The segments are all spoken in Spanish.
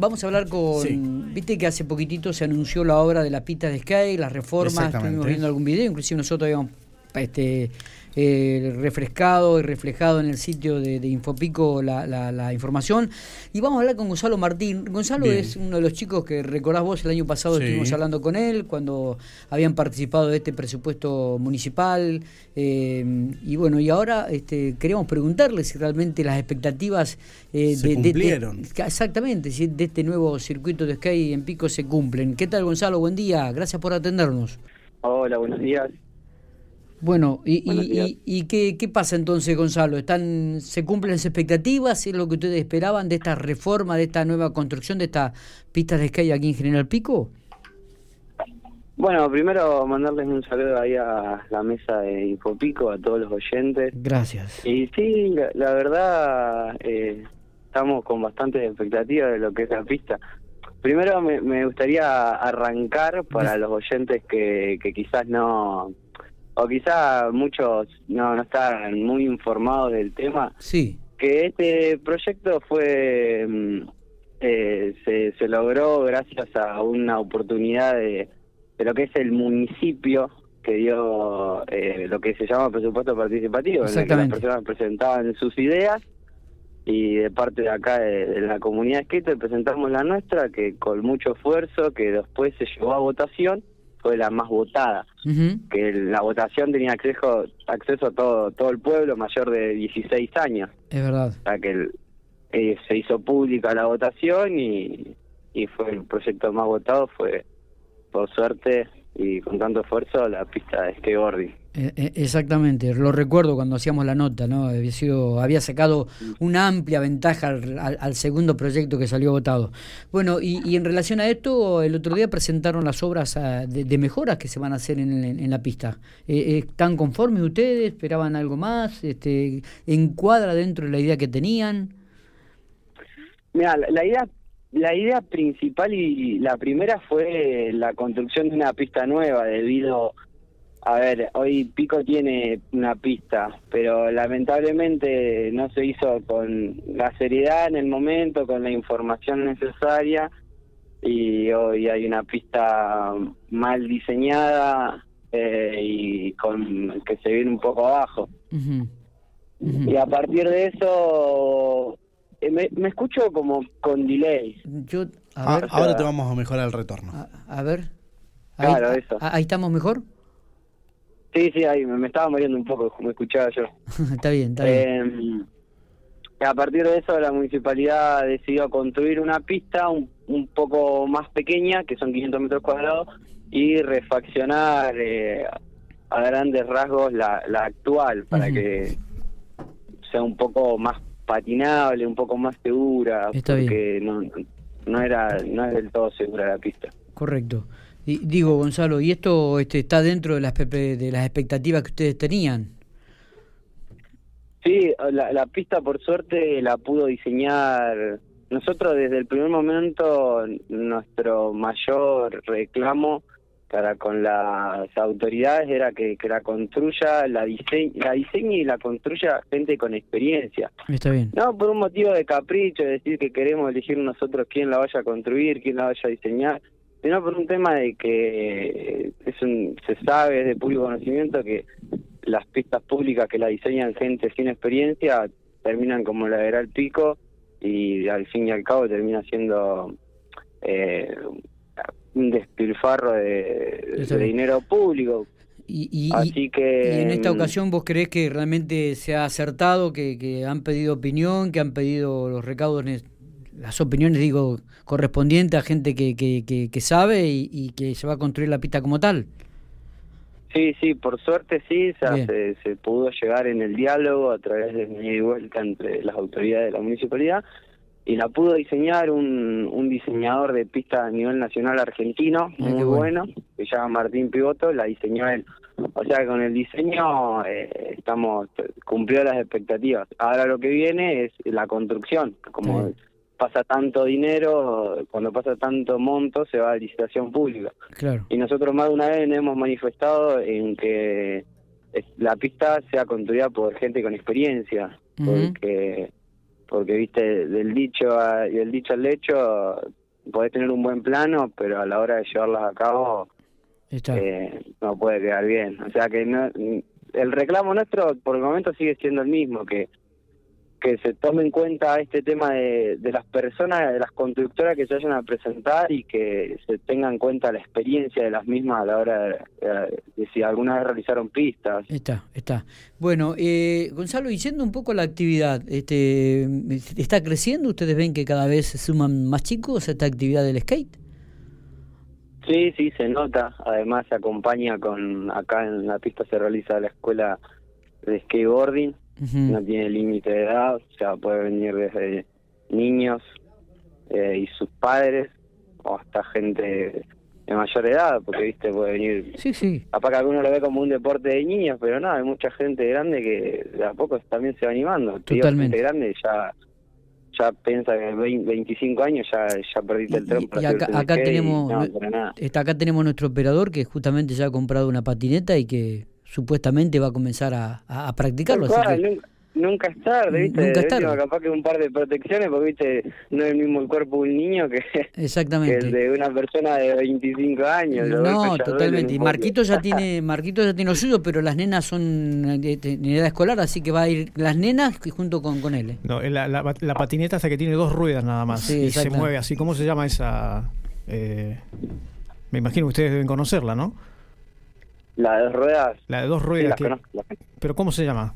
Vamos a hablar con. Viste que hace poquitito se anunció la obra de la pista de Sky, las reformas. Estuvimos viendo algún video, inclusive nosotros habíamos este, eh, refrescado y reflejado en el sitio de, Infopico la, información. Y vamos a hablar con Gonzalo Martín. Gonzalo es uno de los chicos que recordás vos el año pasado estuvimos hablando con él cuando habían participado de este presupuesto municipal. Eh, y bueno, y ahora este, queríamos preguntarle si realmente las expectativas eh, se de, cumplieron. exactamente, si de este nuevo circuito de Sky en Pico se cumplen. ¿Qué tal Gonzalo? Buen día, gracias por atendernos. Hola, buenos días. Bueno, ¿y, y, qué, qué, pasa entonces, Gonzalo? ¿Están, ¿Se cumplen las expectativas? ¿Es lo que ustedes esperaban de esta reforma, de esta nueva construcción, de esta pista de Sky aquí en General Pico? Bueno, primero mandarles un saludo ahí a la mesa de Infopico, a todos los oyentes. Gracias. Y sí, la, verdad, eh, estamos con bastantes expectativas de lo que es la pista. Primero me, me gustaría arrancar para los oyentes que, que quizás no o quizá muchos no, no están muy informados del tema, sí. que este proyecto fue mm, eh, se, se logró gracias a una oportunidad de, de lo que es el municipio que dio eh, lo que se llama presupuesto participativo, en el que las personas presentaban sus ideas y de parte de acá de, la comunidad escrita presentamos la nuestra que con mucho esfuerzo que después se llevó a votación fue la más votada, que la votación tenía acceso acceso a todo todo el pueblo mayor de 16 años. Es verdad. O sea que eh, se hizo pública la votación y, y fue el proyecto más votado, fue por suerte y con tanto esfuerzo la pista de skateboarding. Eh, eh, exactamente, lo recuerdo cuando hacíamos la nota, ¿no? Había, sido, había sacado una amplia ventaja al, segundo proyecto que salió votado. Bueno, y, en relación a esto, el otro día presentaron las obras ah, de, mejoras que se van a hacer en, la pista. Eh, ¿Están conformes ustedes? ¿Esperaban algo más? Este, ¿Encuadra dentro de la idea que tenían? Mira, la idea la idea principal y la primera fue la construcción de una pista nueva debido ver, hoy Pico tiene una pista, pero lamentablemente no se hizo con la seriedad en el momento, con la información necesaria y hoy hay una pista mal diseñada eh, y con que se viene un poco abajo. Y a partir de eso eh, me, escucho como con delay. Yo, ah, ahora te vamos a mejorar el retorno. A, ver. claro, eso. ¿Ahí estamos mejor? Sí, sí, ahí me, estaba muriendo un poco, como escuchaba yo. está bien, está bien. Eh, a partir de eso, la municipalidad decidió construir una pista un, un poco más pequeña, que son 500 metros cuadrados, y refaccionar eh, a grandes rasgos la, la actual para que sea un poco más patinable, un poco más segura, porque No, no era no es del todo segura la pista. Correcto. Y, digo, Gonzalo, ¿y esto este, está dentro de las, de las expectativas que ustedes tenían? Sí, la, la pista por suerte la pudo diseñar. Nosotros desde el primer momento, nuestro mayor reclamo para con las autoridades era que, que la construya, la, diseñe, la diseñe y la construya gente con experiencia. Está bien. No por un motivo de capricho, de decir que queremos elegir nosotros quién la vaya a construir, quién la vaya a diseñar, sino por un tema de que es un, se sabe de público conocimiento que las pistas públicas que la diseñan gente sin experiencia terminan como la era el pico y al fin y al cabo termina siendo eh, un despilfarro de, dinero público. Y, Así que, en esta ocasión vos crees que realmente se ha acertado, que, que han pedido opinión, que han pedido los recaudos las opiniones, digo, correspondientes a gente que, que, que, sabe y, que se va a construir la pista como tal. Sí, sí, por suerte sí, se, se, pudo llegar en el diálogo a través de mi vuelta entre las autoridades de la municipalidad y la pudo diseñar un, un diseñador de pista a nivel nacional argentino, muy bueno. que se llama Martín Pivoto, la diseñó él. O sea, con el diseño eh, estamos cumplió las expectativas. Ahora lo que viene es la construcción, como pasa tanto dinero, cuando pasa tanto monto, se va a licitación pública. Claro. Y nosotros más de una vez hemos manifestado en que la pista sea construida por gente con experiencia, porque porque viste, del dicho y del dicho al hecho, podés tener un buen plano, pero a la hora de llevarlas a cabo eh, no puede quedar bien. O sea que no, el reclamo nuestro por el momento sigue siendo el mismo, que que se tome en cuenta este tema de, las personas, de las constructoras que se vayan a presentar y que se tenga en cuenta la experiencia de las mismas a la hora de, si alguna vez realizaron pistas. Está, está. Bueno, eh, Gonzalo, y yendo un poco a la actividad, este, ¿está creciendo? ¿Ustedes ven que cada vez se suman más chicos a esta actividad del skate? Sí, sí, se nota. Además se acompaña con, acá en la pista se realiza la escuela de skateboarding no tiene límite de edad, o sea, puede venir desde niños eh, y sus padres o hasta gente de mayor edad, porque viste, puede venir. Sí, sí. Capaz que alguno lo ve como un deporte de niños, pero no, hay mucha gente grande que de a poco también se va animando. Totalmente. gente grande ya ya piensa que 25 años ya, ya perdiste el tren. Y, acá, tenemos, está, acá tenemos nuestro operador que justamente ya ha comprado una patineta y que supuestamente va a comenzar a, a practicarlo. nunca, es tarde, ¿viste? Nunca es tarde. capaz que un par de protecciones, porque ¿viste? no es el mismo el cuerpo de un niño que, Exactamente. el de una persona de 25 años. No, totalmente. Y Marquito ya tiene Marquito ya tiene lo suyo, pero las nenas son de, edad escolar, así que va a ir las nenas junto con, con él. No, la, la, patineta hasta que tiene dos ruedas nada más y se mueve así. ¿Cómo se llama esa...? Eh, me imagino que ustedes deben conocerla, ¿no? La de dos ruedas. La de dos ruedas. ¿Pero cómo se llama?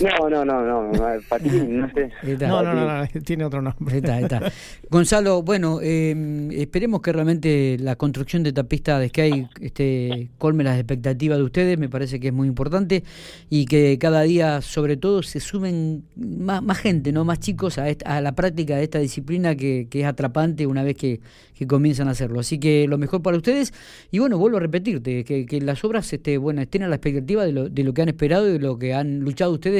No, no, no, no, patín, no sé. no, no, no, tiene otro nombre. Está, está. Gonzalo, bueno, eh, esperemos que realmente la construcción de esta pista de Sky este, colme las expectativas de ustedes, me parece que es muy importante, y que cada día, sobre todo, se sumen más, más gente, no más chicos a, a la práctica de esta disciplina que, que es atrapante una vez que, que, comienzan a hacerlo. Así que lo mejor para ustedes, y bueno, vuelvo a repetirte, que, que las obras este, bueno, estén a la expectativa de lo, de lo que han esperado y de lo que han luchado ustedes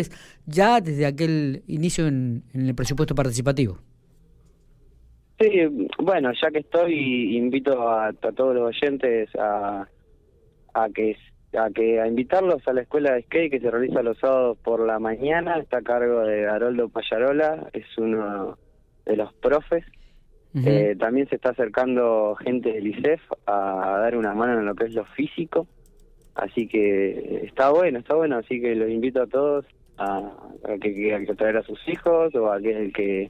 ya desde aquel inicio en, el presupuesto participativo. Sí, bueno, ya que estoy, invito a, todos los oyentes a, a que a que a invitarlos a la escuela de skate que se realiza los sábados por la mañana, está a cargo de Haroldo Payarola, es uno de los profes. Eh, también se está acercando gente del ICEF a dar una mano en lo que es lo físico, así que está bueno, está bueno, así que los invito a todos a, que, que, traer a sus hijos o a aquel que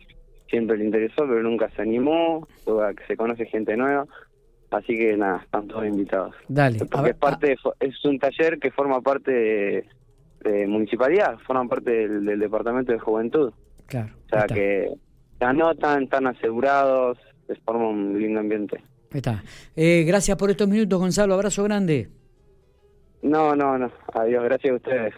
siempre le interesó pero nunca se animó o a que se conoce gente nueva. Así que nada, están todos invitados. Dale. Porque es, parte es un taller que forma parte de, municipalidad, forma parte del, departamento de juventud. Claro. O sea que se anotan, están asegurados, les forma un lindo ambiente. Está. Eh, gracias por estos minutos, Gonzalo. Abrazo grande. No, no, no. Adiós. Gracias a ustedes.